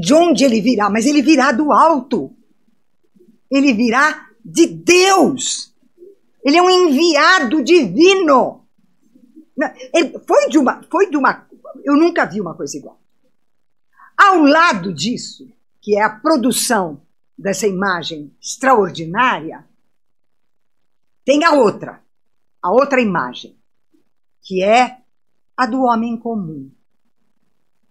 de onde ele virá, mas ele virá do alto. Ele virá de Deus. Ele é um enviado divino. Ele foi de uma, foi de uma, eu nunca vi uma coisa igual. Ao lado disso, que é a produção dessa imagem extraordinária, tem a outra, a outra imagem, que é a do homem comum.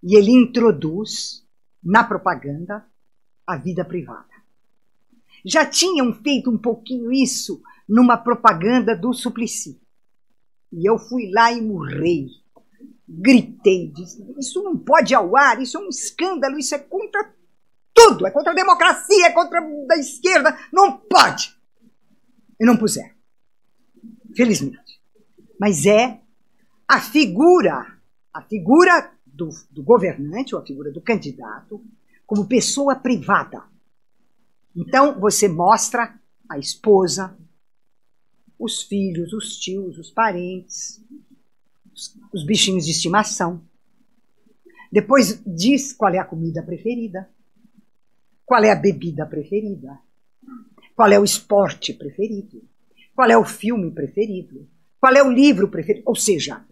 E ele introduz na propaganda a vida privada. Já tinham feito um pouquinho isso numa propaganda do Suplicy. E eu fui lá e murrei. Gritei, disse, isso não pode ao ar, isso é um escândalo, isso é contra tudo, é contra a democracia, é contra a esquerda, não pode. E não puseram. Felizmente. Mas é a figura, a figura do, do governante ou a figura do candidato como pessoa privada. Então você mostra a esposa, os filhos, os tios, os parentes, os, os bichinhos de estimação. Depois diz qual é a comida preferida, qual é a bebida preferida, qual é o esporte preferido, qual é o filme preferido, qual é o livro preferido. Ou seja,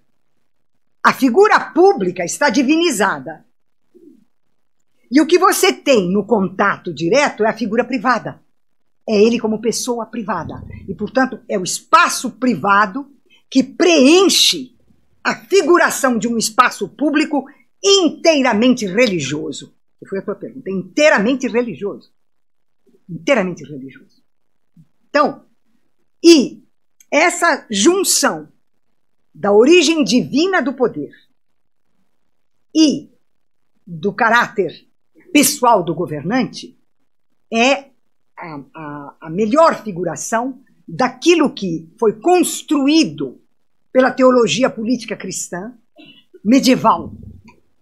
a figura pública está divinizada. E o que você tem no contato direto é a figura privada é ele como pessoa privada. E, portanto, é o espaço privado que preenche a figuração de um espaço público inteiramente religioso. Que foi a tua pergunta. Inteiramente religioso. Inteiramente religioso. Então, e essa junção da origem divina do poder e do caráter pessoal do governante é a, a, a melhor figuração daquilo que foi construído pela teologia política cristã medieval,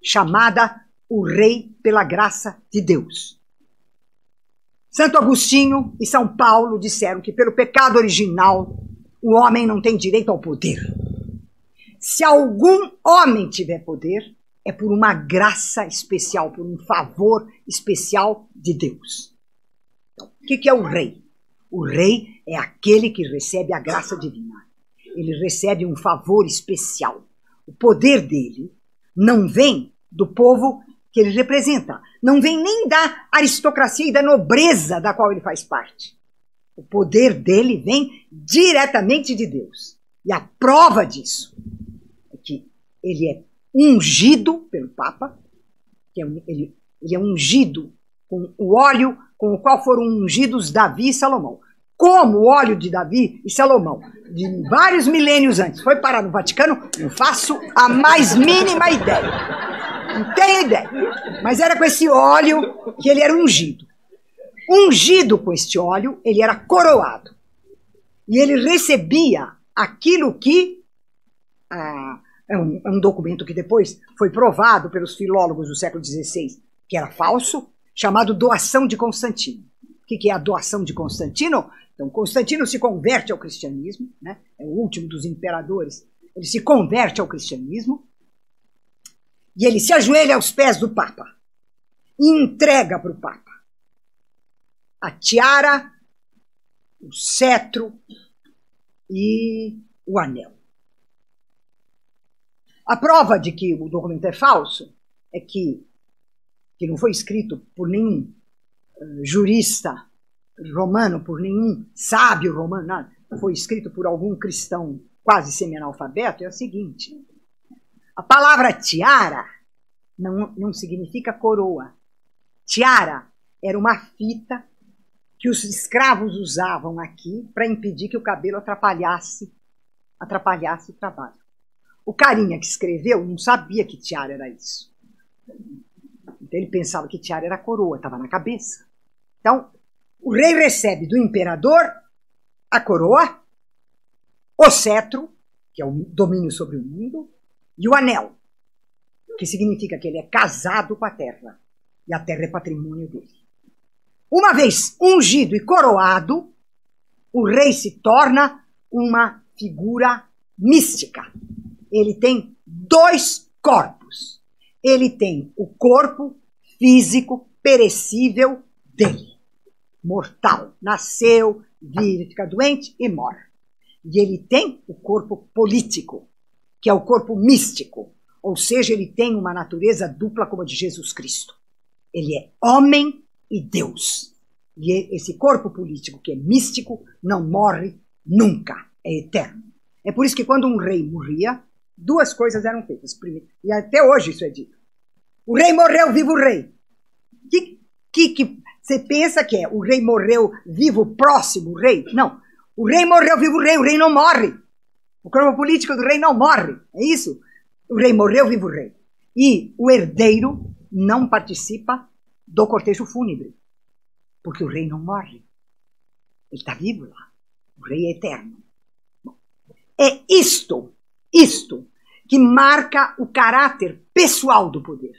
chamada o rei pela graça de Deus. Santo Agostinho e São Paulo disseram que pelo pecado original o homem não tem direito ao poder. Se algum homem tiver poder, é por uma graça especial, por um favor especial de Deus. Então, o que, é o rei? O rei é aquele que recebe a graça divina. Ele recebe um favor especial. O poder dele não vem do povo que ele representa, não vem nem da aristocracia e da nobreza da qual ele faz parte. O poder dele vem diretamente de Deus. E a prova disso ele é ungido pelo Papa, é, ele, ele é ungido com o óleo com o qual foram ungidos Davi e Salomão. Como o óleo de Davi e Salomão, de vários milênios antes, foi parar no Vaticano, não faço a mais mínima ideia. Não tenho ideia. Mas era com esse óleo que ele era ungido. Ungido com este óleo, ele era coroado. E ele recebia aquilo que. Ah, é, um, é um documento que depois foi provado pelos filólogos do século XVI, que era falso, chamado Doação de Constantino. O que é a doação de Constantino? Então, Constantino se converte ao cristianismo, né? é o último dos imperadores. Ele se converte ao cristianismo e ele se ajoelha aos pés do Papa e entrega para o Papa a tiara, o cetro e o anel. A prova de que o documento é falso é que que não foi escrito por nenhum uh, jurista romano, por nenhum sábio romano, nada, foi escrito por algum cristão quase semi-analfabeto, é o seguinte: a palavra tiara não, não significa coroa. Tiara era uma fita que os escravos usavam aqui para impedir que o cabelo atrapalhasse, atrapalhasse o trabalho. O carinha que escreveu não sabia que tiara era isso. Então ele pensava que tiara era coroa, estava na cabeça. Então, o rei recebe do imperador a coroa, o cetro, que é o domínio sobre o mundo, e o anel, que significa que ele é casado com a terra. E a terra é patrimônio dele. Uma vez ungido e coroado, o rei se torna uma figura mística. Ele tem dois corpos. Ele tem o corpo físico perecível dele. Mortal. Nasceu, vive, fica doente e morre. E ele tem o corpo político, que é o corpo místico, ou seja, ele tem uma natureza dupla como a de Jesus Cristo. Ele é homem e Deus. E esse corpo político, que é místico, não morre nunca, é eterno. É por isso que quando um rei morria, duas coisas eram feitas. E até hoje isso é dito. O rei morreu, vivo o rei. Que, que, que você pensa que é? O rei morreu, vivo próximo rei? Não. O rei morreu, vivo o rei. O rei não morre. O corpo político do rei não morre. É isso? O rei morreu, vivo o rei. E o herdeiro não participa do cortejo fúnebre. Porque o rei não morre. Ele está vivo lá. O rei é eterno. É isto, isto, que marca o caráter pessoal do poder.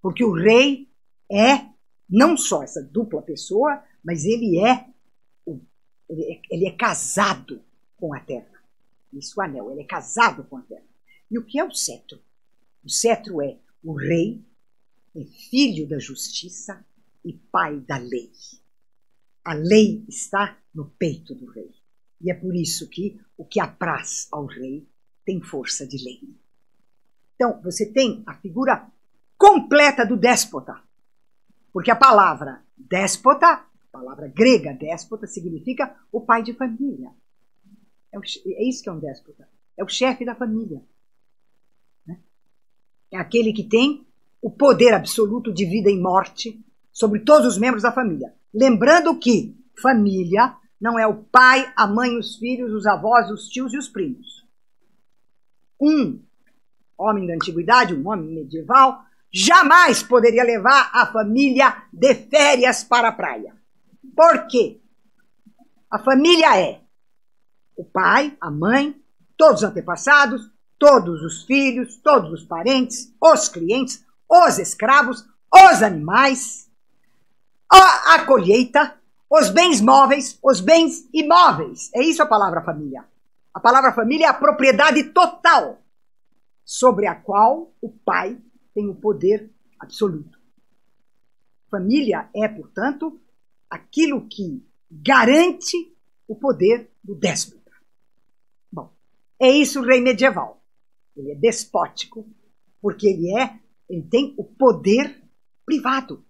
Porque o rei é não só essa dupla pessoa, mas ele é, ele é, ele é casado com a terra. Isso é anel, ele é casado com a terra. E o que é o cetro? O cetro é o rei, é filho da justiça e pai da lei. A lei está no peito do rei. E é por isso que o que apraz ao rei tem força de lei. Então, você tem a figura completa do déspota. Porque a palavra déspota, a palavra grega déspota, significa o pai de família. É, o, é isso que é um déspota. É o chefe da família. Né? É aquele que tem o poder absoluto de vida e morte sobre todos os membros da família. Lembrando que família não é o pai, a mãe, os filhos, os avós, os tios e os primos. Um homem da antiguidade, um homem medieval, jamais poderia levar a família de férias para a praia. Por quê? A família é o pai, a mãe, todos os antepassados, todos os filhos, todos os parentes, os clientes, os escravos, os animais, a, a colheita, os bens móveis, os bens imóveis. É isso a palavra família. A palavra família é a propriedade total sobre a qual o pai tem o poder absoluto. Família é, portanto, aquilo que garante o poder do déspota. Bom, é isso o rei medieval. Ele é despótico porque ele é, ele tem o poder privado.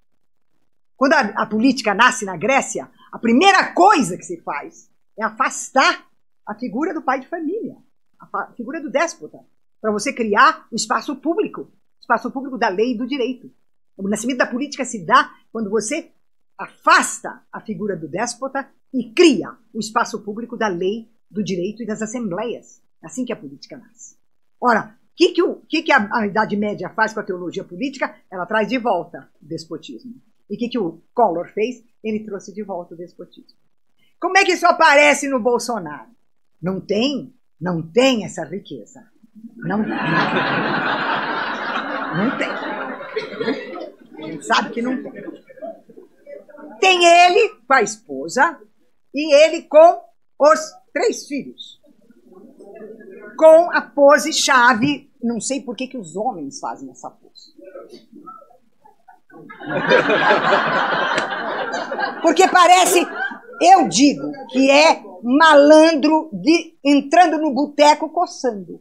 Quando a, a política nasce na Grécia, a primeira coisa que se faz é afastar a figura do pai de família, a figura do déspota, para você criar o espaço público, espaço público da lei e do direito. O nascimento da política se dá quando você afasta a figura do déspota e cria o espaço público da lei, do direito e das assembleias. É assim que a política nasce. Ora, que, que, o, que, que a, a Idade Média faz com a teologia política? Ela traz de volta o despotismo. E o que, que o Collor fez? Ele trouxe de volta o despotismo. Como é que isso aparece no Bolsonaro? Não tem, não tem essa riqueza. Não, não, não tem. A gente sabe que não tem. Tem ele com a esposa e ele com os três filhos. Com a pose chave. Não sei por que, que os homens fazem essa pose. Porque parece, eu digo, que é malandro de, entrando no boteco coçando.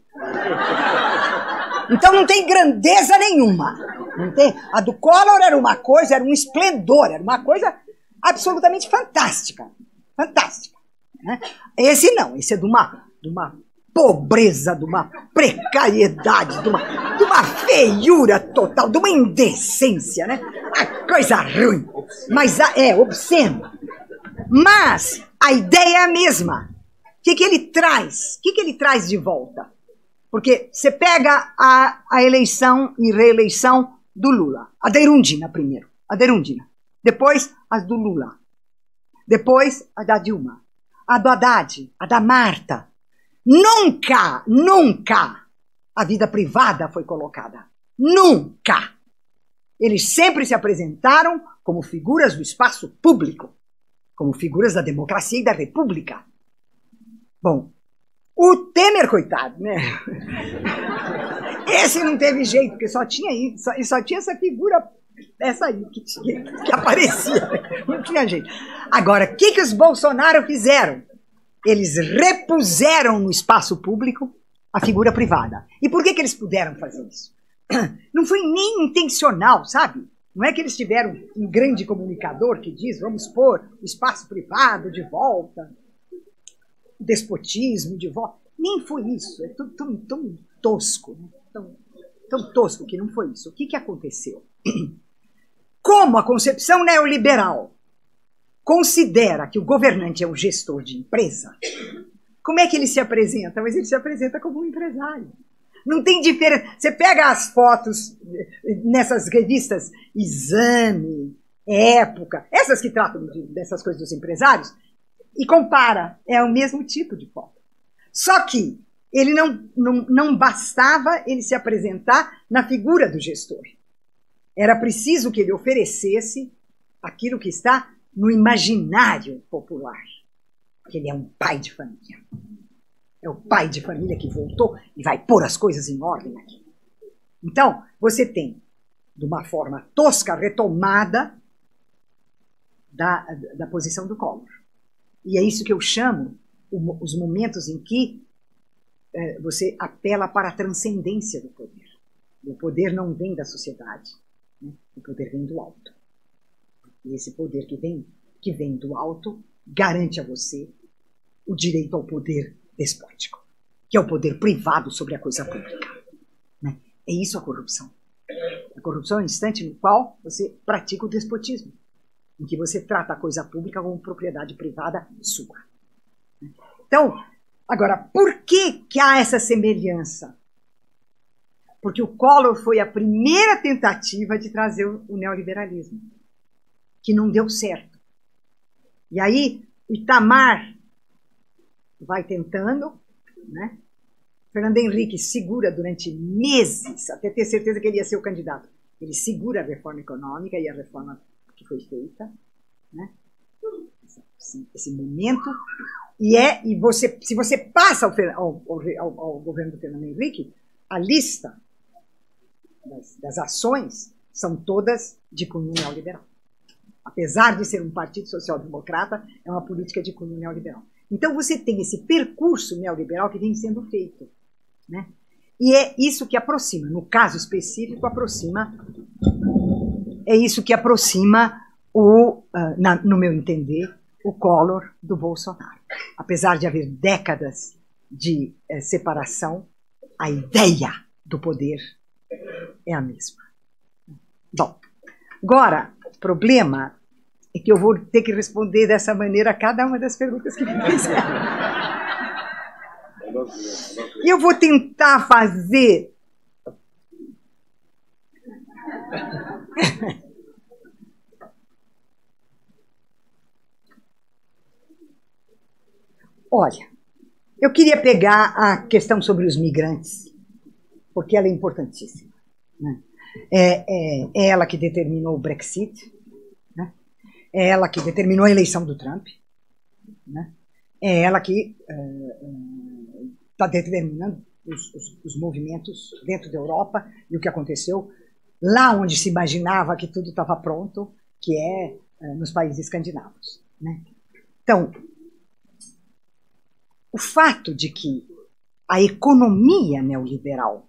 Então não tem grandeza nenhuma. Não tem. A do Collor era uma coisa, era um esplendor, era uma coisa absolutamente fantástica. Fantástica. Né? Esse não, esse é de uma, de uma pobreza, de uma precariedade, de uma, de uma feiura total, de uma indecência, né? Coisa ruim. Mas é obsceno. Mas a ideia é a mesma. O que, que ele traz? O que, que ele traz de volta? Porque você pega a, a eleição e reeleição do Lula. A da Irundina primeiro. A da Irundina. Depois, as do Lula. Depois, a da Dilma. A do Haddad. A da Marta. Nunca, nunca a vida privada foi colocada. Nunca. Eles sempre se apresentaram como figuras do espaço público, como figuras da democracia e da república. Bom, o Temer, coitado, né? Esse não teve jeito, porque só tinha isso, só, só tinha essa figura essa aí que, que aparecia. Não tinha jeito. Agora, o que, que os Bolsonaro fizeram? Eles repuseram no espaço público a figura privada. E por que, que eles puderam fazer isso? Não foi nem intencional, sabe? Não é que eles tiveram um grande comunicador que diz vamos pôr o espaço privado de volta, o despotismo de volta. Nem foi isso. É tão, tão, tosco, né? tão, tão tosco que não foi isso. O que, que aconteceu? Como a concepção neoliberal considera que o governante é um gestor de empresa, como é que ele se apresenta? Mas ele se apresenta como um empresário. Não tem diferença. Você pega as fotos nessas revistas Exame, Época, essas que tratam de, dessas coisas dos empresários, e compara. É o mesmo tipo de foto. Só que ele não, não, não bastava ele se apresentar na figura do gestor. Era preciso que ele oferecesse aquilo que está no imaginário popular. Que ele é um pai de família. É o pai de família que voltou e vai pôr as coisas em ordem aqui. Então, você tem, de uma forma tosca, retomada da, da posição do Collor. E é isso que eu chamo os momentos em que é, você apela para a transcendência do poder. O poder não vem da sociedade, né? o poder vem do alto. E esse poder que vem, que vem do alto garante a você o direito ao poder despótico, que é o poder privado sobre a coisa pública. Né? É isso a corrupção. A corrupção é um instante no qual você pratica o despotismo, em que você trata a coisa pública como propriedade privada sua. Então, agora, por que, que há essa semelhança? Porque o Collor foi a primeira tentativa de trazer o neoliberalismo, que não deu certo. E aí, o Itamar vai tentando, né? Fernando Henrique segura durante meses, até ter certeza que ele ia ser o candidato. Ele segura a reforma econômica e a reforma que foi feita, né? Esse, esse momento e é e você se você passa ao, ao, ao, ao governo do Fernando Henrique a lista das, das ações são todas de cunho neoliberal. Apesar de ser um partido social-democrata, é uma política de cunho neoliberal. Então você tem esse percurso neoliberal que vem sendo feito. Né? E é isso que aproxima, no caso específico, aproxima. É isso que aproxima o, uh, na, no meu entender, o Collor do Bolsonaro. Apesar de haver décadas de eh, separação, a ideia do poder é a mesma. Bom, agora, o problema é que eu vou ter que responder dessa maneira a cada uma das perguntas que me fizeram. E eu vou tentar fazer. Olha, eu queria pegar a questão sobre os migrantes, porque ela é importantíssima. Né? É, é, é ela que determinou o Brexit, é ela que determinou a eleição do Trump. Né? É ela que está uh, uh, determinando os, os, os, movimentos dentro da Europa e o que aconteceu lá onde se imaginava que tudo estava pronto, que é uh, nos países escandinavos. Né? Então, o fato de que a economia neoliberal,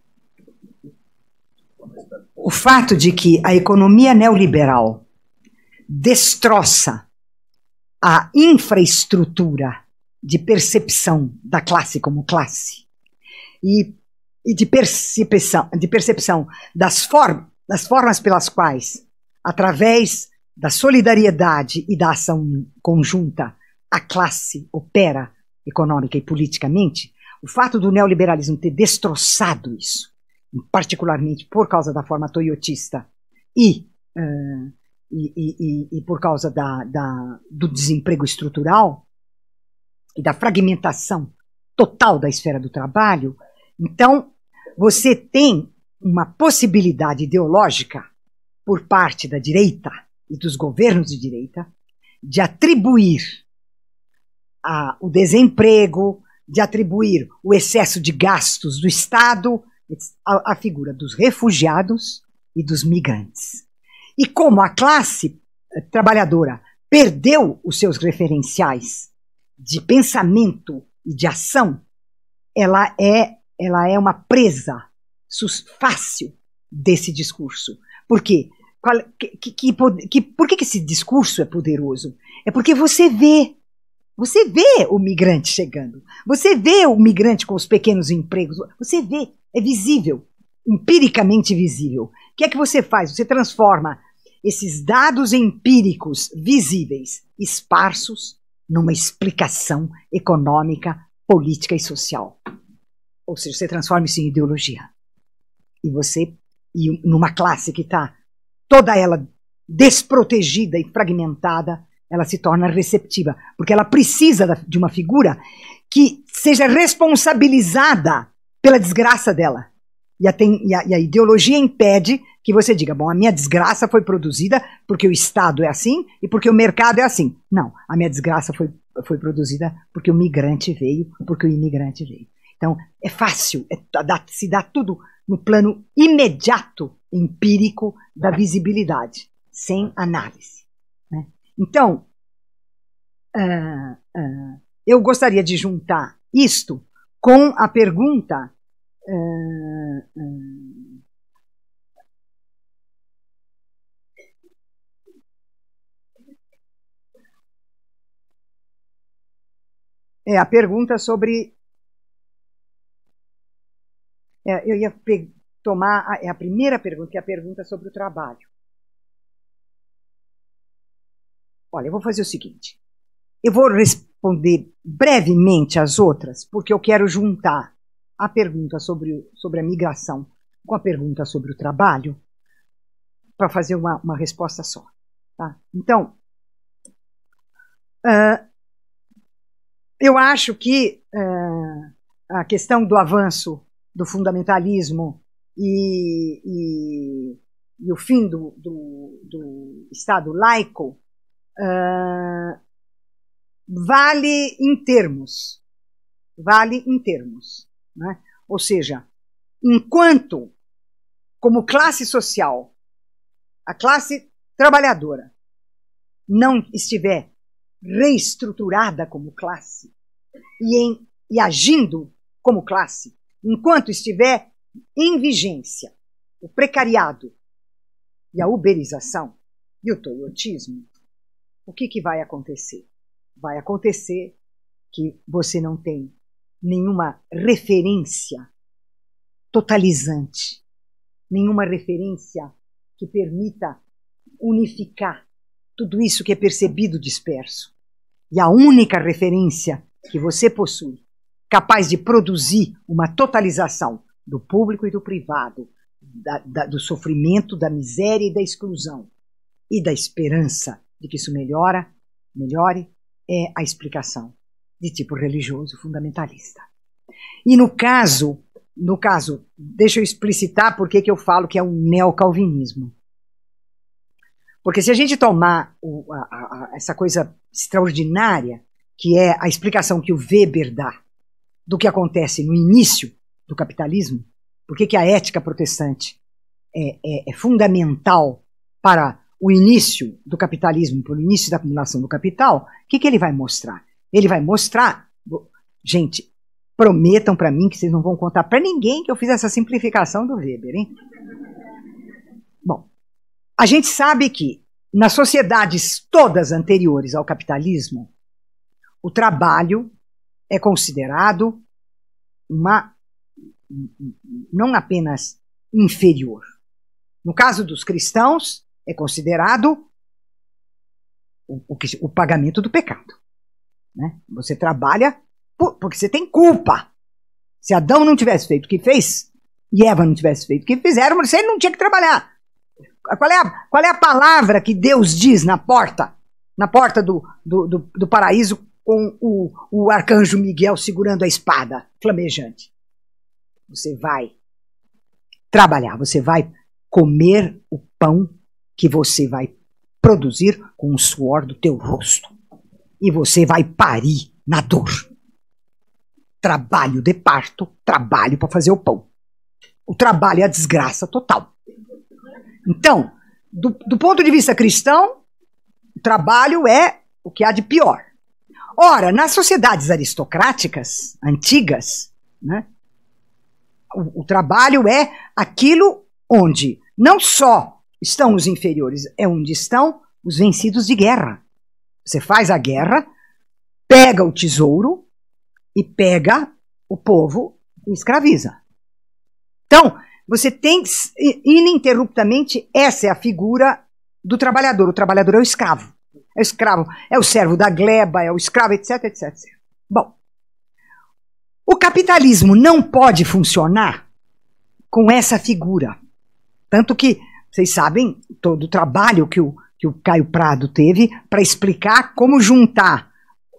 o fato de que a economia neoliberal destroça a infraestrutura de percepção da classe como classe e, e de, percepção, de percepção das, das formas pelas quais, através da solidariedade e da ação conjunta, a classe opera econômica e politicamente, o fato do neoliberalismo ter destroçado isso, particularmente por causa da forma toyotista e uh, e, e, e, por causa da, da, do desemprego estrutural e da fragmentação total da esfera do trabalho, então você tem uma possibilidade ideológica por parte da direita e dos governos de direita de atribuir a, o desemprego, de atribuir o excesso de gastos do Estado à figura dos refugiados e dos migrantes. E como a classe eh, trabalhadora perdeu os seus referenciais de pensamento e de ação, ela é, ela é uma presa fácil desse discurso. Por quê? Qual, que, que, que, por que, esse discurso é poderoso? É porque você vê, você vê o migrante chegando, você vê o migrante com os pequenos empregos, você vê, é visível, empiricamente visível. O que é que você faz? Você transforma esses dados empíricos visíveis, esparsos, numa explicação econômica, política e social. Ou seja, você transforma isso em ideologia. E você, e numa classe que está toda ela desprotegida e fragmentada, ela se torna receptiva, porque ela precisa de uma figura que seja responsabilizada pela desgraça dela. E a, e, a, e a, ideologia impede que você diga, bom, a minha desgraça foi produzida porque o Estado é assim e porque o mercado é assim. Não, a minha desgraça foi, foi produzida porque o migrante veio, porque o imigrante veio. Então, é fácil, é, se dá tudo no plano imediato, empírico da visibilidade, sem análise. Né? Então, uh, uh, eu gostaria de juntar isto com a pergunta é a pergunta sobre é, eu ia tomar a, é a primeira pergunta, que é a pergunta sobre o trabalho. Olha, eu vou fazer o seguinte. Eu vou responder brevemente as outras, porque eu quero juntar a pergunta sobre, sobre a migração com a pergunta sobre o trabalho para fazer uma, uma resposta só. Tá? Então, uh, eu acho que uh, a questão do avanço do fundamentalismo e, e, e o fim do, do, do Estado laico uh, vale em termos. Vale em termos. Né? Ou seja, enquanto, como classe social, a classe trabalhadora não estiver reestruturada como classe e, em, e agindo como classe, enquanto estiver em vigência o precariado e a uberização e o toyotismo, o que, que vai acontecer? Vai acontecer que você não tem nenhuma referência totalizante, nenhuma referência que permita unificar tudo isso que é percebido disperso. E a única referência que você possui capaz de produzir uma totalização do público e do privado, da, da, do sofrimento, da miséria e da exclusão, e da esperança de que isso melhora, melhore, é a explicação de tipo religioso fundamentalista. E no caso, no caso, deixa eu explicitar por que eu falo que é um neocalvinismo. Porque se a gente tomar o, a, a, essa coisa extraordinária, que é a explicação que o Weber dá do que acontece no início do capitalismo, por que a ética protestante é, é, é, fundamental para o início do capitalismo, para o início da acumulação do capital, o que, que ele vai mostrar? Ele vai mostrar. Gente, prometam para mim que vocês não vão contar para ninguém que eu fiz essa simplificação do Weber, hein? Bom, a gente sabe que nas sociedades todas anteriores ao capitalismo, o trabalho é considerado uma não apenas inferior. No caso dos cristãos, é considerado o, o, o pagamento do pecado. Né? Você trabalha por, porque você tem culpa. Se Adão não tivesse feito o que fez, e Eva não tivesse feito o que fizeram, você não tinha que trabalhar. Qual é a, qual é a palavra que Deus diz na porta? Na porta do, do, do, do paraíso com o, o arcanjo Miguel segurando a espada flamejante. Você vai trabalhar, você vai comer o pão que você vai produzir com o suor do teu rosto. E você vai parir na dor. Trabalho de parto, trabalho para fazer o pão. O trabalho é a desgraça total. Então, do, do ponto de vista cristão, o trabalho é o que há de pior. Ora, nas sociedades aristocráticas antigas, né, o, o trabalho é aquilo onde não só estão os inferiores, é onde estão os vencidos de guerra. Você faz a guerra, pega o tesouro e pega o povo e escraviza. Então, você tem ininterruptamente, essa é a figura do trabalhador. O trabalhador é o escravo. É o escravo, é o servo da gleba, é o escravo, etc, etc, etc. Bom, o capitalismo não pode funcionar com essa figura. Tanto que, vocês sabem, todo o trabalho que o, que o Caio Prado teve para explicar como juntar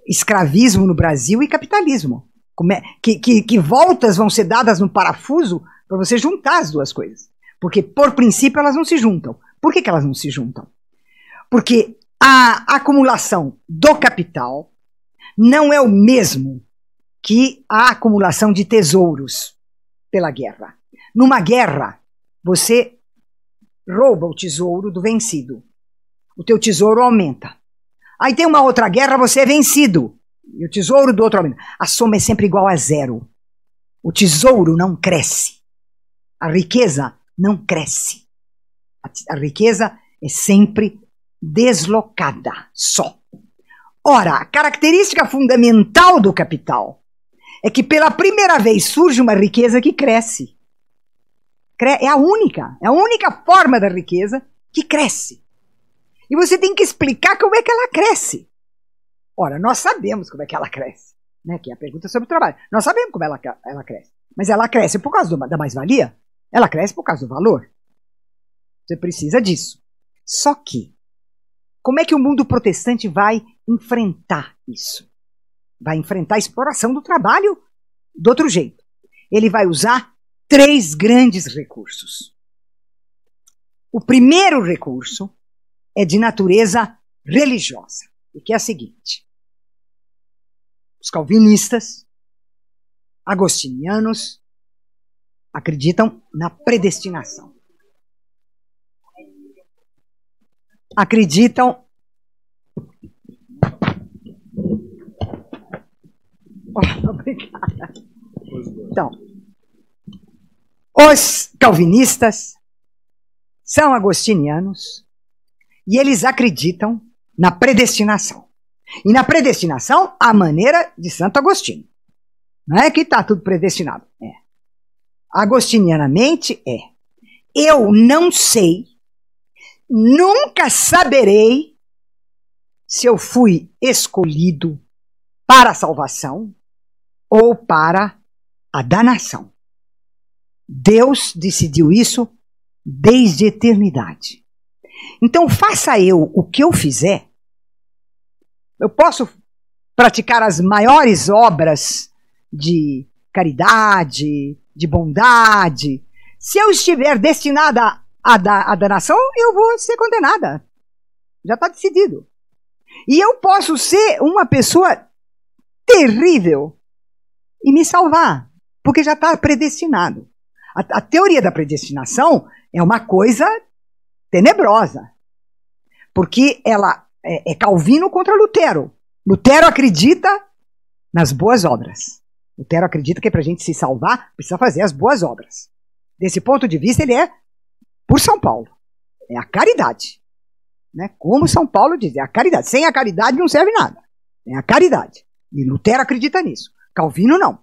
escravismo no Brasil e capitalismo. É, que, que, que voltas vão ser dadas no parafuso para você juntar as duas coisas. Porque, por princípio, elas não se juntam. Por que, que elas não se juntam? Porque a acumulação do capital não é o mesmo que a acumulação de tesouros pela guerra. Numa guerra, você rouba o tesouro do vencido. O teu tesouro aumenta. Aí tem uma outra guerra, você é vencido. E o tesouro do outro aumenta. A soma é sempre igual a zero. O tesouro não cresce. A riqueza não cresce. A, riqueza é sempre deslocada, só. Ora, a característica fundamental do capital é que pela primeira vez surge uma riqueza que cresce. É a única, é a única forma da riqueza que cresce. E você tem que explicar como é que ela cresce. Ora, nós sabemos como é que ela cresce, né? Que é a pergunta sobre o trabalho. Nós sabemos como ela, ela cresce. Mas ela cresce por causa do, da mais-valia? Ela cresce por causa do valor. Você precisa disso. Só que, como é que o mundo protestante vai enfrentar isso? Vai enfrentar a exploração do trabalho do outro jeito. Ele vai usar três grandes recursos. O primeiro recurso é de natureza religiosa, e que é a seguinte: os calvinistas, agostinianos, acreditam na predestinação. Acreditam. Oh, obrigada. Então, os calvinistas são agostinianos e eles acreditam na predestinação. E na predestinação, a maneira de Santo Agostinho. Não é que está tudo predestinado. É. Agostinianamente é. Eu não sei, nunca saberei se eu fui escolhido para a salvação ou para a danação. Deus decidiu isso desde a eternidade. Então, faça eu o que eu fizer. Eu posso praticar as maiores obras de caridade, de bondade. Se eu estiver destinada à, à danação, eu vou ser condenada. Já está decidido. E eu posso ser uma pessoa terrível e me salvar, porque já está predestinado. A, a teoria da predestinação é uma coisa tenebrosa, porque ela é, é Calvino contra Lutero. Lutero acredita nas boas obras. Lutero acredita que para a gente se salvar precisa fazer as boas obras. Desse ponto de vista, ele é por São Paulo. É a caridade. Né? Como São Paulo diz, é a caridade. Sem a caridade não serve nada. É a caridade. E Lutero acredita nisso. Calvino não.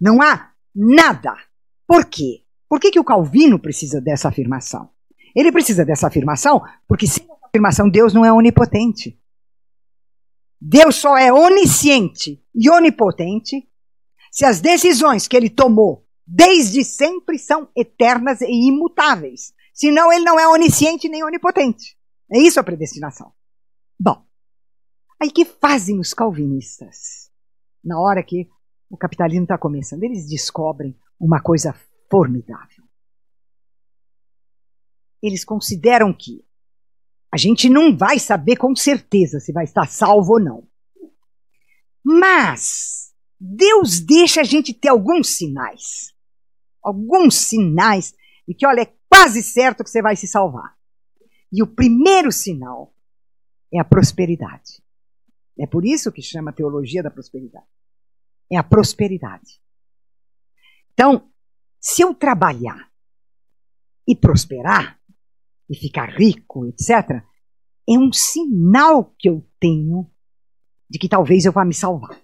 Não há nada. Por quê? Por que, que o Calvino precisa dessa afirmação? Ele precisa dessa afirmação porque sem essa afirmação Deus não é onipotente. Deus só é onisciente e onipotente se as decisões que ele tomou desde sempre são eternas e imutáveis. Senão ele não é onisciente nem onipotente. É isso a predestinação. Bom, aí que fazem os calvinistas? Na hora que o capitalismo está começando, eles descobrem uma coisa formidável. Eles consideram que a gente não vai saber com certeza se vai estar salvo ou não. Mas Deus deixa a gente ter alguns sinais. Alguns sinais de que, olha, é quase certo que você vai se salvar. E o primeiro sinal é a prosperidade. É por isso que chama teologia da prosperidade. É a prosperidade. Então, se eu trabalhar e prosperar, e ficar rico, etc., é um sinal que eu tenho de que talvez eu vá me salvar.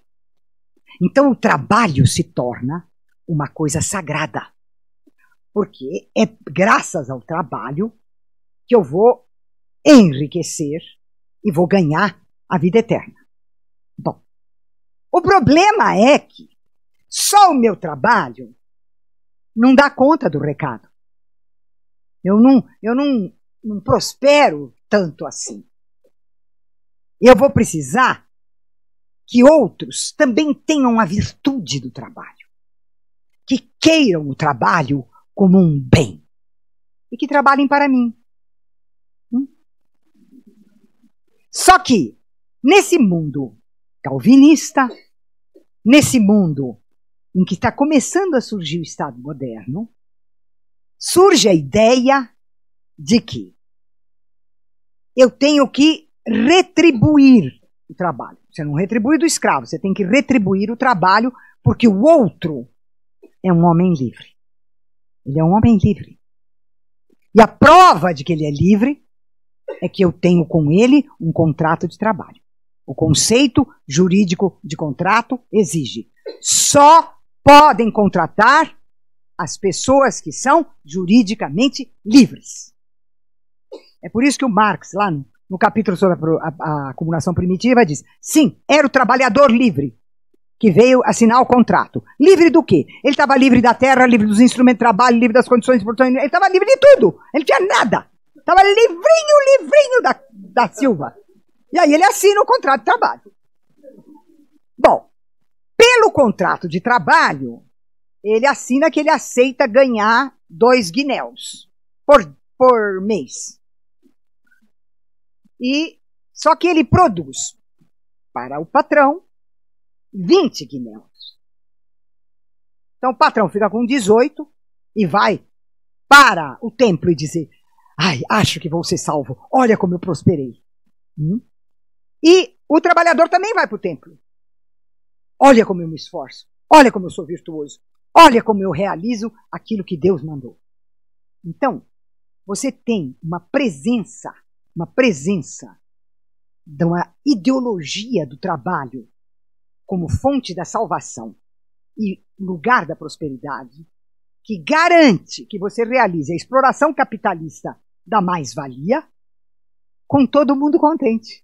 Então o trabalho se torna uma coisa sagrada. Porque é graças ao trabalho que eu vou enriquecer e vou ganhar a vida eterna. Bom, o problema é que só o meu trabalho não dá conta do recado. Eu não, eu não, não prospero tanto assim. Eu vou precisar que outros também tenham a virtude do trabalho, que queiram o trabalho como um bem e que trabalhem para mim. Hum? Só que, nesse mundo calvinista, nesse mundo em que está começando a surgir o Estado moderno, surge a ideia de que eu tenho que retribuir o trabalho. Você não retribui do escravo, você tem que retribuir o trabalho, porque o outro é um homem livre. Ele é um homem livre. E a prova de que ele é livre é que eu tenho com ele um contrato de trabalho. O conceito jurídico de contrato exige só podem contratar as pessoas que são juridicamente livres. É por isso que o Marx, lá no, no capítulo sobre a, a, a, acumulação primitiva, diz: sim, era o trabalhador livre que veio assinar o contrato. Livre do quê? Ele estava livre da terra, livre dos instrumentos de trabalho, livre das condições de produção, ele estava livre de tudo. Ele tinha nada. Estava livrinho, livrinho da, da Silva. E aí ele assina o contrato de trabalho. Bom, pelo contrato de trabalho, ele assina que ele aceita ganhar dois guinéus por, por mês. E só que ele produz para o patrão 20 guinéus. Então o patrão fica com 18 e vai para o templo e dizer: Ai, acho que vou ser salvo. Olha como eu prosperei. Hum? E o trabalhador também vai para o templo. Olha como eu me esforço. Olha como eu sou virtuoso. Olha como eu realizo aquilo que Deus mandou. Então, você tem uma presença, uma presença de uma ideologia do trabalho como fonte da salvação e lugar da prosperidade, que garante que você realize a exploração capitalista da mais-valia, com todo mundo contente.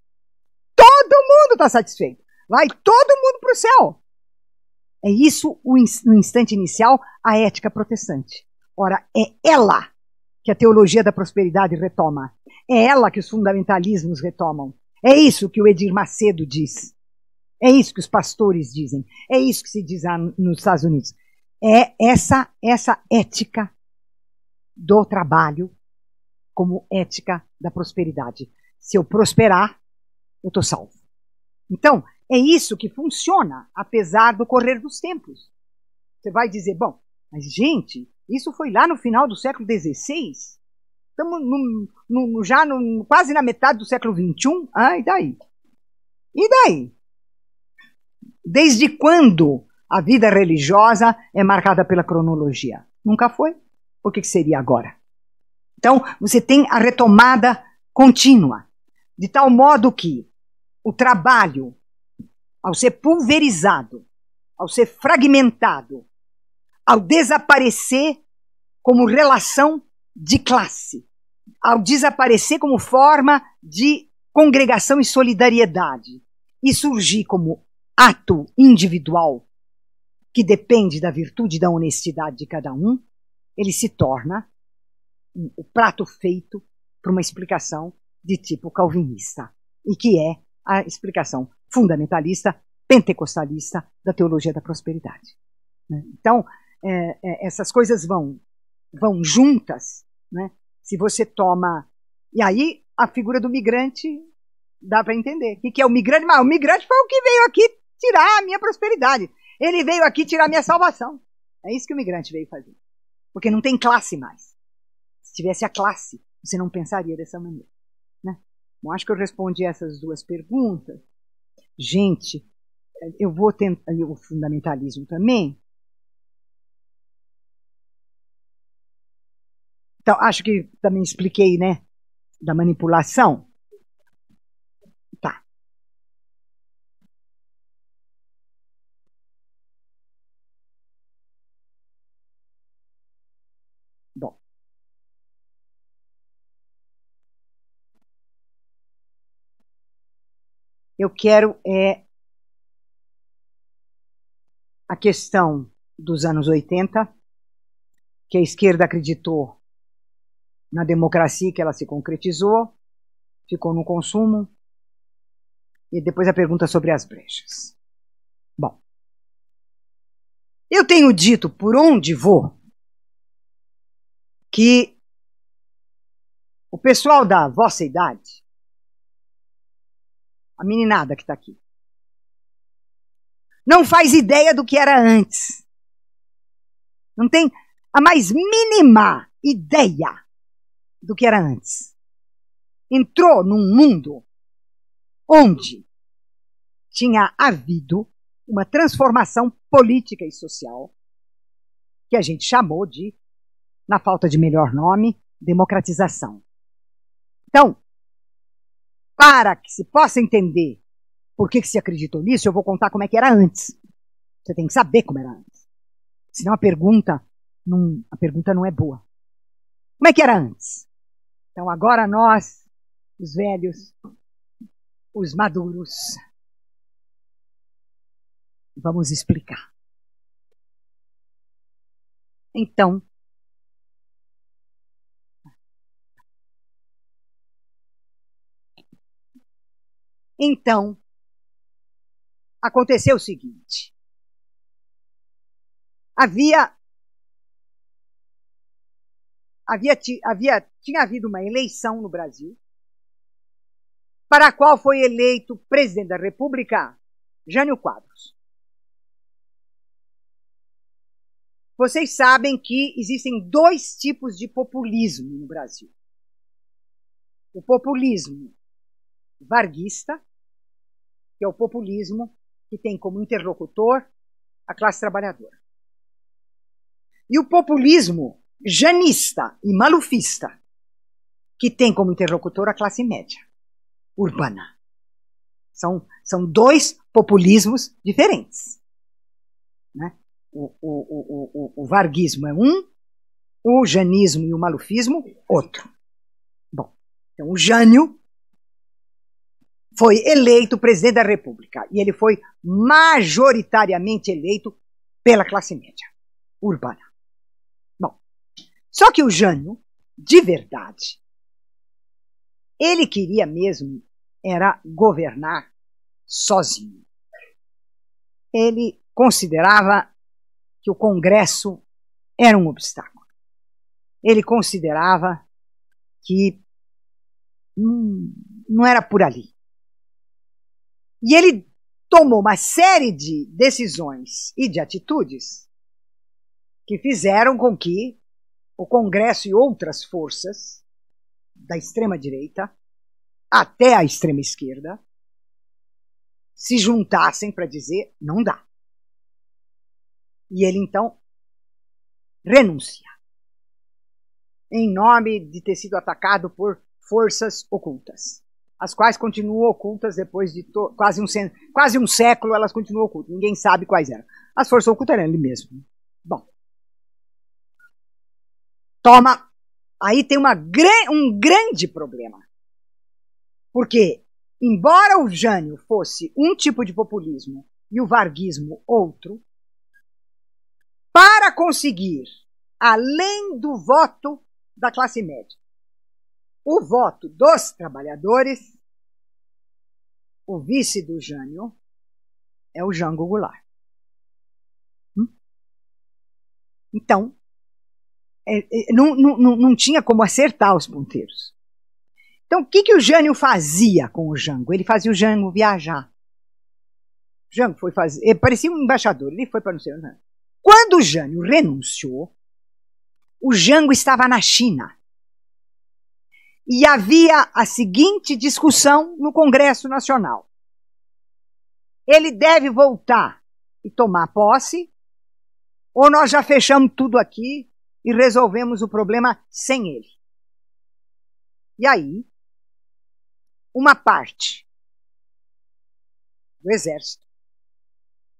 Todo mundo está satisfeito. Vai todo mundo para o céu. É isso, no instante inicial, a ética protestante. Ora, é ela que a teologia da prosperidade retoma. É ela que os fundamentalismos retomam. É isso que o Edir Macedo diz. É isso que os pastores dizem. É isso que se diz nos Estados Unidos. É essa, essa ética do trabalho como ética da prosperidade. Se eu prosperar, eu estou salvo. Então, é isso que funciona, apesar do correr dos tempos. Você vai dizer, bom, mas gente, isso foi lá no final do século XVI. Estamos no, no, já no, quase na metade do século XXI. Ah, e daí? E daí? Desde quando a vida religiosa é marcada pela cronologia? Nunca foi. Por que, que seria agora? Então, você tem a retomada contínua, de tal modo que o trabalho ao ser pulverizado, ao ser fragmentado, ao desaparecer como relação de classe, ao desaparecer como forma de congregação e solidariedade, e surgir como ato individual que depende da virtude e da honestidade de cada um, ele se torna o prato feito para uma explicação de tipo calvinista, e que é a explicação fundamentalista, pentecostalista da teologia da prosperidade. Né? Então, é, é, essas coisas vão, vão juntas. Né? Se você toma. E aí, a figura do migrante dá para entender. O que, que é o migrante? Mas o migrante foi o que veio aqui tirar a minha prosperidade. Ele veio aqui tirar a minha salvação. É isso que o migrante veio fazer. Porque não tem classe mais. Se tivesse a classe, você não pensaria dessa maneira. Bom, acho que eu respondi essas duas perguntas. Gente, eu vou tentar. O fundamentalismo também. Então, acho que também expliquei, né? Da manipulação. Eu quero é a questão dos anos 80, que a esquerda acreditou na democracia que ela se concretizou, ficou no consumo, e depois a pergunta sobre as brechas. Bom, eu tenho dito por onde vou que o pessoal da vossa idade, a meninada que está aqui, não faz ideia do que era antes. Não tem a mais mínima ideia do que era antes. Entrou num mundo onde tinha havido uma transformação política e social que a gente chamou de, na falta de melhor nome, democratização. Então, para que se possa entender por que, que se acreditou nisso, eu vou contar como é que era antes. Você tem que saber como era antes. Senão a pergunta não, a pergunta não é boa. Como é que era antes? Então agora nós, os velhos, os maduros, vamos explicar. Então, então, aconteceu o seguinte: havia havia, havia, tinha havido uma eleição no Brasil, para a qual foi eleito presidente da República Jânio Quadros. Vocês sabem que existem dois tipos de populismo no Brasil. O populismo varguista, que é o populismo que tem como interlocutor a classe trabalhadora. E o populismo janista e malufista, que tem como interlocutor a classe média urbana. São, são dois populismos diferentes. Né? O, o, o, o, o varguismo é um, o janismo e o malufismo, outro. Bom, então o Jânio foi eleito presidente da República e ele foi majoritariamente eleito pela classe média urbana. Só que o Jânio, de verdade, ele queria mesmo era governar sozinho. Ele considerava que o Congresso era um obstáculo. Ele considerava que hum, não era por ali. E ele tomou uma série de decisões e de atitudes que fizeram com que o Congresso e outras forças da extrema-direita até a extrema-esquerda se juntassem para dizer não dá. E ele então renuncia. Em nome de ter sido atacado por forças ocultas, as quais continuam ocultas depois de quase um, quase um século, elas continuam ocultas. Ninguém sabe quais eram. As forças ocultas eram ele mesmo. Bom, toma. Aí tem uma, um grande problema. Porque, embora o Jânio fosse um tipo de populismo e o varguismo outro, para conseguir, além do voto da classe média, o voto dos trabalhadores, o vice do Jânio é o Jango Goulart. Hum? Então, é, é, não, não, não tinha como acertar os ponteiros. Então, o que, que o Jânio fazia com o Jango? Ele fazia o Jango viajar. O Jango foi fazer. Ele parecia um embaixador, ele foi para não sei onde. Quando o Jânio renunciou, o Jango estava na China. E havia a seguinte discussão no Congresso Nacional. Ele deve voltar e tomar posse, ou nós já fechamos tudo aqui e resolvemos o problema sem ele. E aí, uma parte do exército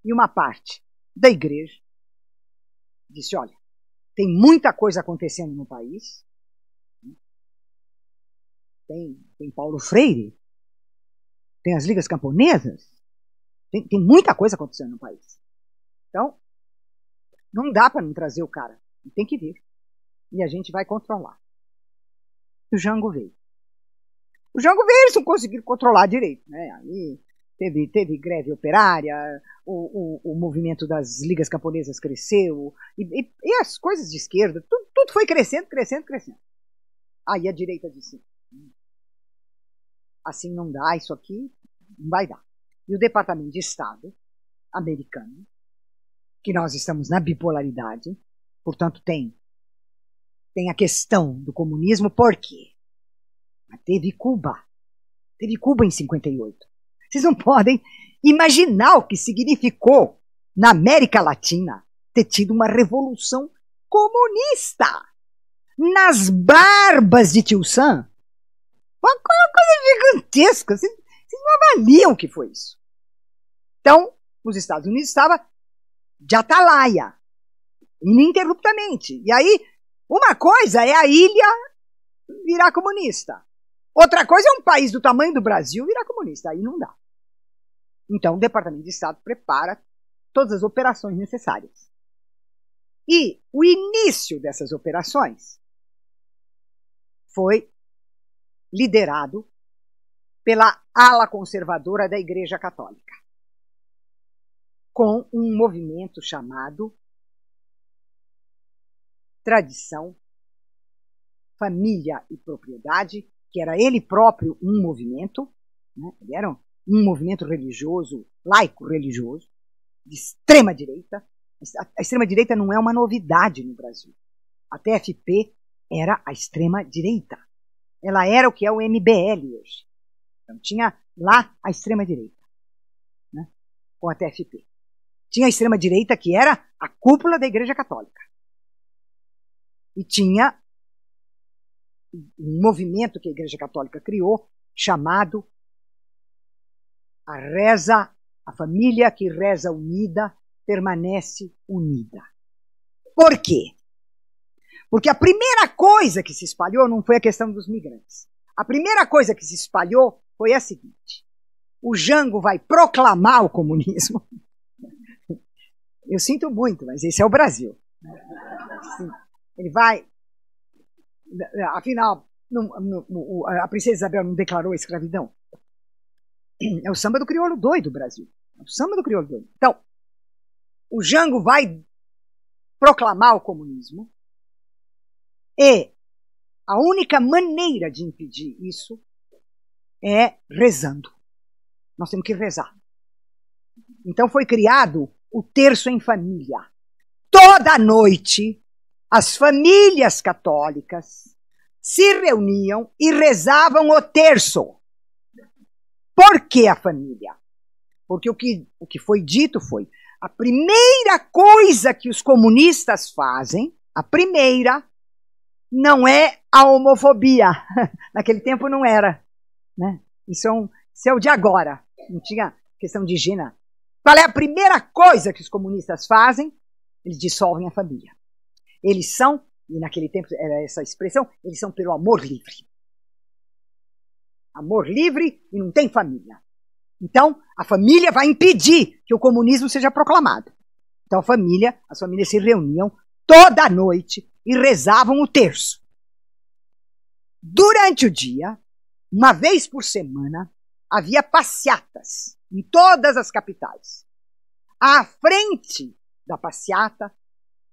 e uma parte da igreja disse: olha, tem muita coisa acontecendo no país. Tem, tem Paulo Freire, tem as ligas camponesas, tem, tem muita coisa acontecendo no país. Então, não dá para não trazer o cara. Tem que vir. E a gente vai controlar. O Jango veio. O Jango veio, eles não conseguiram controlar direito. Né? Aí teve, teve greve operária, o, o, o movimento das ligas camponesas cresceu, e, e, e as coisas de esquerda, tudo, tudo, foi crescendo, crescendo, crescendo. Aí a direita disse: assim não dá, isso aqui não vai dar. E o Departamento de Estado americano, que nós estamos na bipolaridade, portanto tem tem a questão do comunismo, por quê? Teve Cuba. Teve Cuba em 58. Vocês não podem imaginar o que significou na América Latina ter tido uma revolução comunista nas barbas de Tio Sam. Uma coisa gigantesca. Vocês, não avaliam o que foi isso. Então, os Estados Unidos estavam de atalaia, ininterruptamente. E aí, uma coisa é a ilha virar comunista. Outra coisa é um país do tamanho do Brasil virar comunista. Aí não dá. Então, o Departamento de Estado prepara todas as operações necessárias. E o início dessas operações foi liderado pela ala conservadora da Igreja Católica, com um movimento chamado Tradição, Família e Propriedade, que era ele próprio um movimento, né? ele era um movimento religioso, laico religioso, de extrema direita. A extrema direita não é uma novidade no Brasil. A TFP era a extrema direita. Ela era o que é o MBL hoje. Então tinha lá a extrema direita, né, com a TFP. Tinha a extrema direita que era a cúpula da Igreja Católica. E tinha um movimento que a Igreja Católica criou chamado a reza, a família que reza unida permanece unida. Por quê? Porque a primeira coisa que se espalhou não foi a questão dos migrantes. A primeira coisa que se espalhou foi a seguinte: o Jango vai proclamar o comunismo. Eu sinto muito, mas esse é o Brasil. Ele vai. Afinal, a princesa Isabel não declarou a escravidão? É o samba do crioulo doido, Brasil. É o samba do crioulo doido. Então, o Jango vai proclamar o comunismo e a única maneira de impedir isso é rezando. Nós temos que rezar. Então foi criado o terço em família. Toda noite, as famílias católicas se reuniam e rezavam o terço. Por que a família? Porque o que, o que foi dito foi: a primeira coisa que os comunistas fazem, a primeira, não é a homofobia. Naquele tempo não era. Né? Isso, é um, isso é o de agora. Não tinha questão de gênero. Qual é a primeira coisa que os comunistas fazem? Eles dissolvem a família. Eles são, e naquele tempo era essa expressão, eles são pelo amor livre amor livre e não tem família. Então, a família vai impedir que o comunismo seja proclamado. Então, a família, as famílias se reuniam toda noite e rezavam o terço. Durante o dia, uma vez por semana, havia passeatas em todas as capitais. À frente da passeata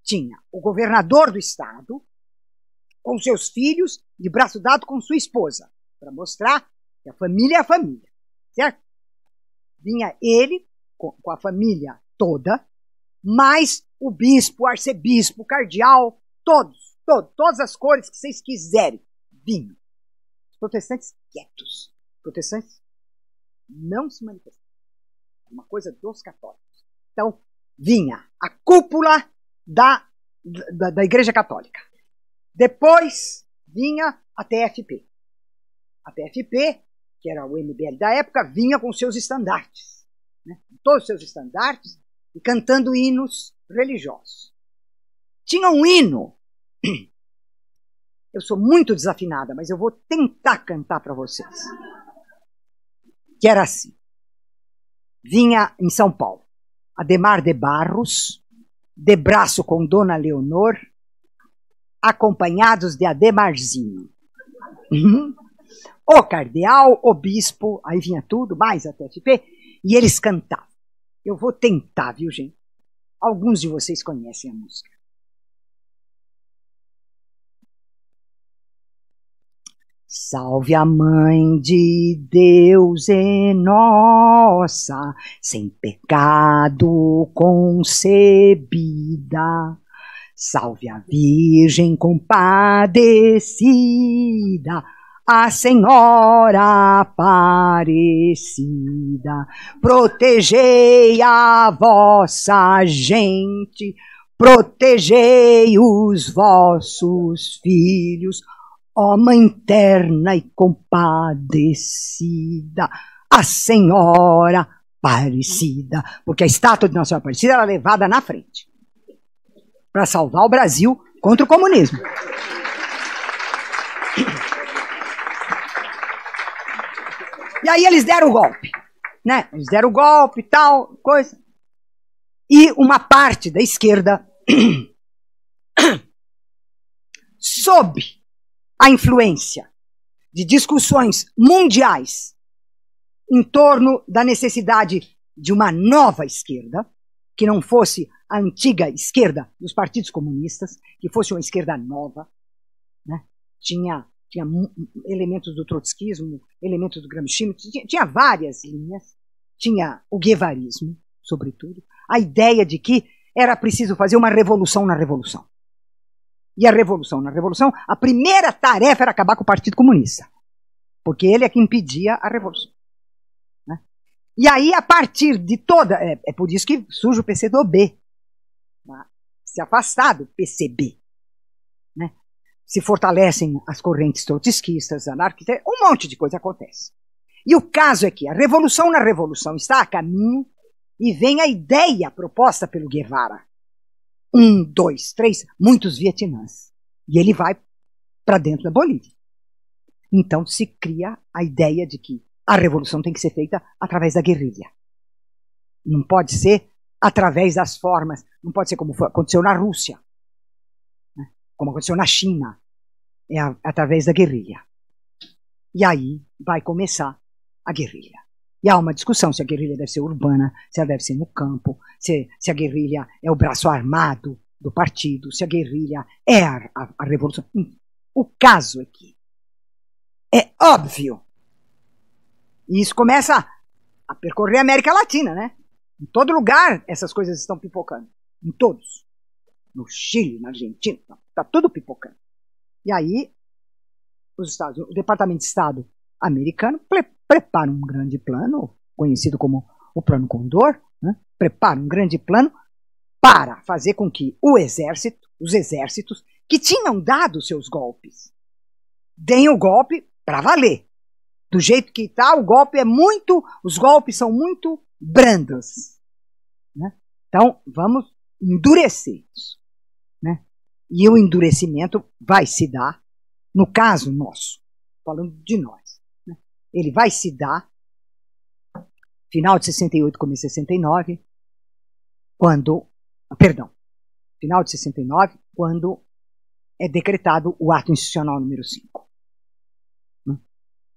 tinha o governador do estado, com seus filhos, de braço dado com sua esposa, para mostrar que a família é a família, certo? Vinha ele com, com a família toda, mais o bispo, o arcebispo, o cardeal, todos, todos, todas as cores que vocês quiserem, vinham. Os protestantes quietos. Os protestantes não se manifestavam. Uma coisa dos católicos. Então, vinha a cúpula da, da, da Igreja Católica. Depois vinha a TFP. A TFP, que era o MBL da época, vinha com seus estandartes. Né? Todos os seus estandartes e cantando hinos religiosos. Tinha um hino. Eu sou muito desafinada, mas eu vou tentar cantar para vocês. Que era assim. Vinha em São Paulo. Ademar de Barros, de braço com Dona Leonor, acompanhados de Ademarzinho. Uhum. O cardeal, o bispo, aí vinha tudo, mais a TFP, e eles cantavam. Eu vou tentar, viu, gente? Alguns de vocês conhecem a música. Salve a Mãe de Deus e nossa, sem pecado concebida. Salve a Virgem compadecida, a Senhora Aparecida. Protegei a vossa gente, protegei os vossos filhos Ó oh, Mãe terna e compadecida, a Senhora Aparecida, porque a estátua de Nossa Senhora Aparecida era levada na frente para salvar o Brasil contra o comunismo. E aí eles deram o golpe, né? Eles deram o golpe e tal, coisa. E uma parte da esquerda soube a influência de discussões mundiais em torno da necessidade de uma nova esquerda, que não fosse a antiga esquerda dos partidos comunistas, que fosse uma esquerda nova, né? tinha, tinha elementos do trotskismo, elementos do gramscismo, tinha, tinha várias linhas, tinha o guevarismo, sobretudo, a ideia de que era preciso fazer uma revolução na revolução e a revolução. Na revolução, a primeira tarefa era acabar com o Partido Comunista, porque ele é que impedia a revolução. Né? E aí, a partir de toda. É, é por isso que surge o PCdoB. Né? Se afastar do PCB. Né? Se fortalecem as correntes trotskistas, anarquistas, um monte de coisa acontece. E o caso é que a revolução na revolução está a caminho e vem a ideia proposta pelo Guevara um, dois, três, muitos Vietnãs. E ele vai para dentro da Bolívia. Então se cria a ideia de que a revolução tem que ser feita através da guerrilha. Não pode ser através das formas, não pode ser como foi, aconteceu na Rússia, né? como aconteceu na China, é a, através da guerrilha. E aí vai começar a guerrilha. E há uma discussão se a guerrilha deve ser urbana, se ela deve ser no campo, se, se a guerrilha é o braço armado do partido, se a guerrilha é a, a, a revolução. O caso aqui é óbvio. E isso começa a percorrer a América Latina, né? Em todo lugar essas coisas estão pipocando. Em todos. No Chile, na Argentina, está tudo pipocando. E aí, os Estados, o Departamento de Estado americano prepara um grande plano, conhecido como o Plano Condor, né? prepara um grande plano para fazer com que o exército, os exércitos que tinham dado seus golpes, deem o golpe para valer. Do jeito que está, o golpe é muito, os golpes são muito brandos. Né? Então, vamos endurecer isso. Né? E o endurecimento vai se dar, no caso nosso, falando de nós, ele vai se dar final de 68, começo de 69, quando, perdão, final de 69, quando é decretado o ato institucional número 5. Né?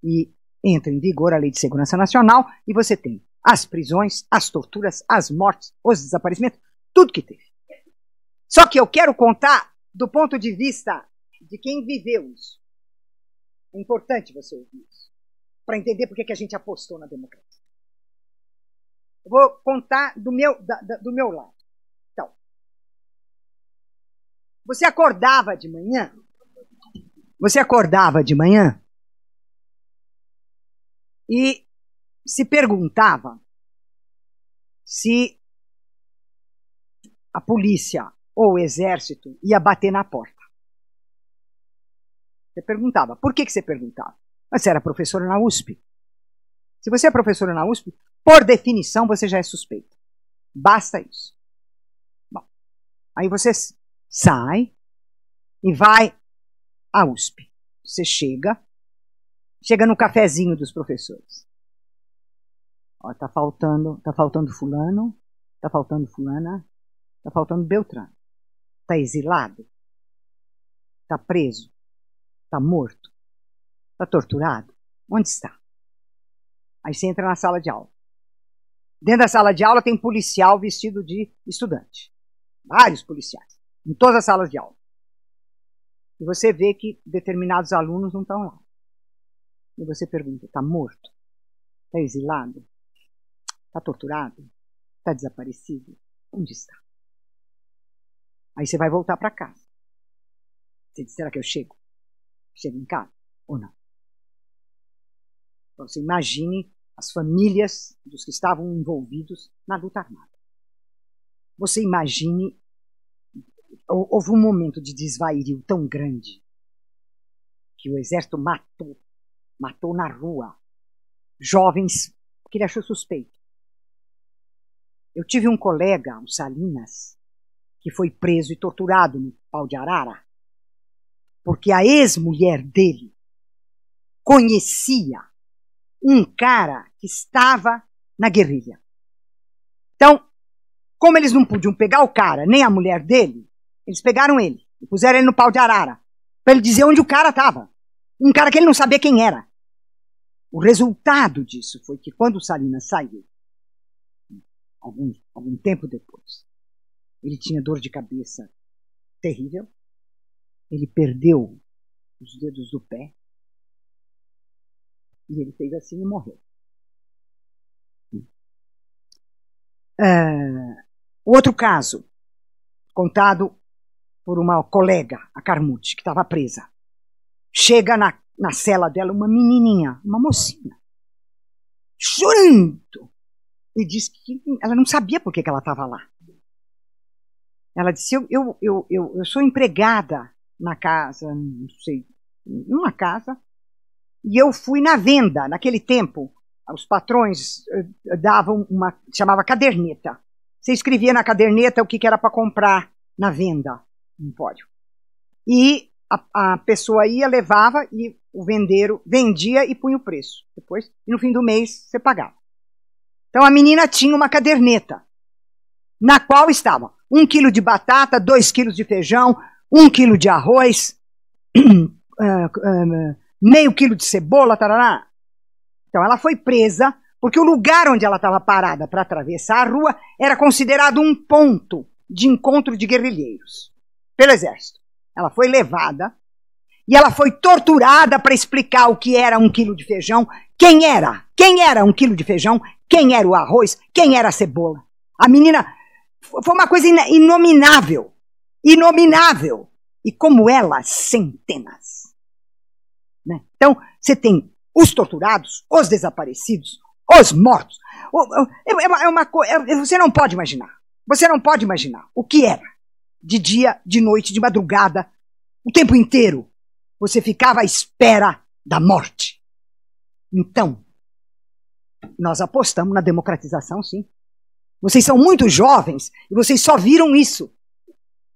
E entra em vigor a Lei de Segurança Nacional e você tem as prisões, as torturas, as mortes, os desaparecimentos, tudo que teve. Só que eu quero contar do ponto de vista de quem viveu isso. É importante você ouvir isso para entender por que a gente apostou na democracia. Eu vou contar do meu, da, da, do meu lado. Então, você acordava de manhã? Você acordava de manhã e se perguntava se a polícia ou o exército ia bater na porta. Você perguntava. Por que, que você perguntava? Mas você era professora na USP. Se você é professora na USP, por definição você já é suspeito. Basta isso. Bom, aí você sai e vai à USP. Você chega, chega no cafezinho dos professores. Ó, tá faltando, tá faltando fulano, tá faltando fulana, tá faltando Beltrano. Tá exilado? Tá preso? Tá morto? Tá torturado? Onde está? Aí você entra na sala de aula. Dentro da sala de aula tem policial vestido de estudante. Vários policiais. Em todas as salas de aula. E você vê que determinados alunos não estão lá. E você pergunta: está morto? Está exilado? Está torturado? Está desaparecido? Onde está? Aí você vai voltar para casa. Você diz: será que eu chego? Chego em casa ou não? Então você imagine as famílias dos que estavam envolvidos na luta armada. Você imagine houve um momento de desvaírio tão grande que o exército matou, matou na rua jovens que ele achou suspeito. Eu tive um colega, o Salinas, que foi preso e torturado no pau de arara, porque a ex-mulher dele conhecia um cara que estava na guerrilha. Então, como eles não podiam pegar o cara, nem a mulher dele, eles pegaram ele e puseram ele no pau de arara. Para ele dizer onde o cara estava. Um cara que ele não sabia quem era. O resultado disso foi que quando o Salinas saiu, algum, algum tempo depois, ele tinha dor de cabeça terrível. Ele perdeu os dedos do pé. E ele fez assim e morreu. Uh, outro caso, contado por uma colega, a Carmute, que estava presa. Chega na, na cela dela uma menininha, uma mocinha, chorando. E diz que ela não sabia por que, que ela estava lá. Ela disse: eu, eu, eu, eu, eu sou empregada na casa, não sei, numa casa, e eu fui na venda. Naquele tempo, os patrões eh, davam uma, chamava caderneta. Você escrevia na caderneta o que, que era para comprar na venda empório. E a, a, pessoa ia, levava e o vendeiro vendia e punha o preço. Depois, e no fim do mês, você pagava. Então a menina tinha uma caderneta, na qual estava um quilo de batata, dois quilos de feijão, um quilo de arroz, meio quilo de cebola, tarará. Então ela foi presa porque o lugar onde ela estava parada para atravessar a rua era considerado um ponto de encontro de guerrilheiros pelo exército. Ela foi levada e ela foi torturada para explicar o que era um quilo de feijão, quem era, quem era um quilo de feijão, quem era o arroz, quem era a cebola. A menina foi uma coisa inominável, inominável. E como ela, centenas. Né? Então, você tem os torturados, os desaparecidos, os mortos. É uma, é uma, é, você não pode imaginar. Você não pode imaginar o que era de dia, de noite, de madrugada, o tempo inteiro. Você ficava à espera da morte. Então, nós apostamos na democratização, sim. Vocês são muito jovens e vocês só viram isso.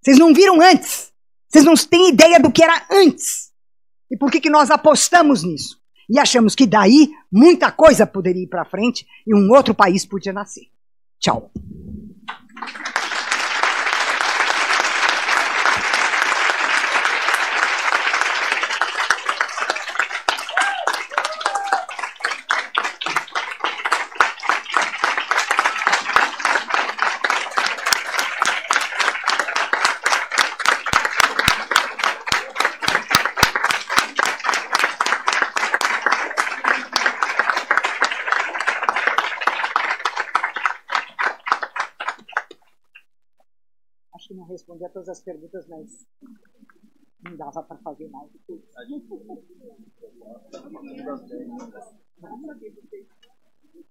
Vocês não viram antes. Vocês não têm ideia do que era antes. E por que, que nós apostamos nisso? E achamos que daí muita coisa poderia ir para frente e um outro país podia nascer. Tchau. Todas as perguntas, mas não dava para fazer mais do que isso.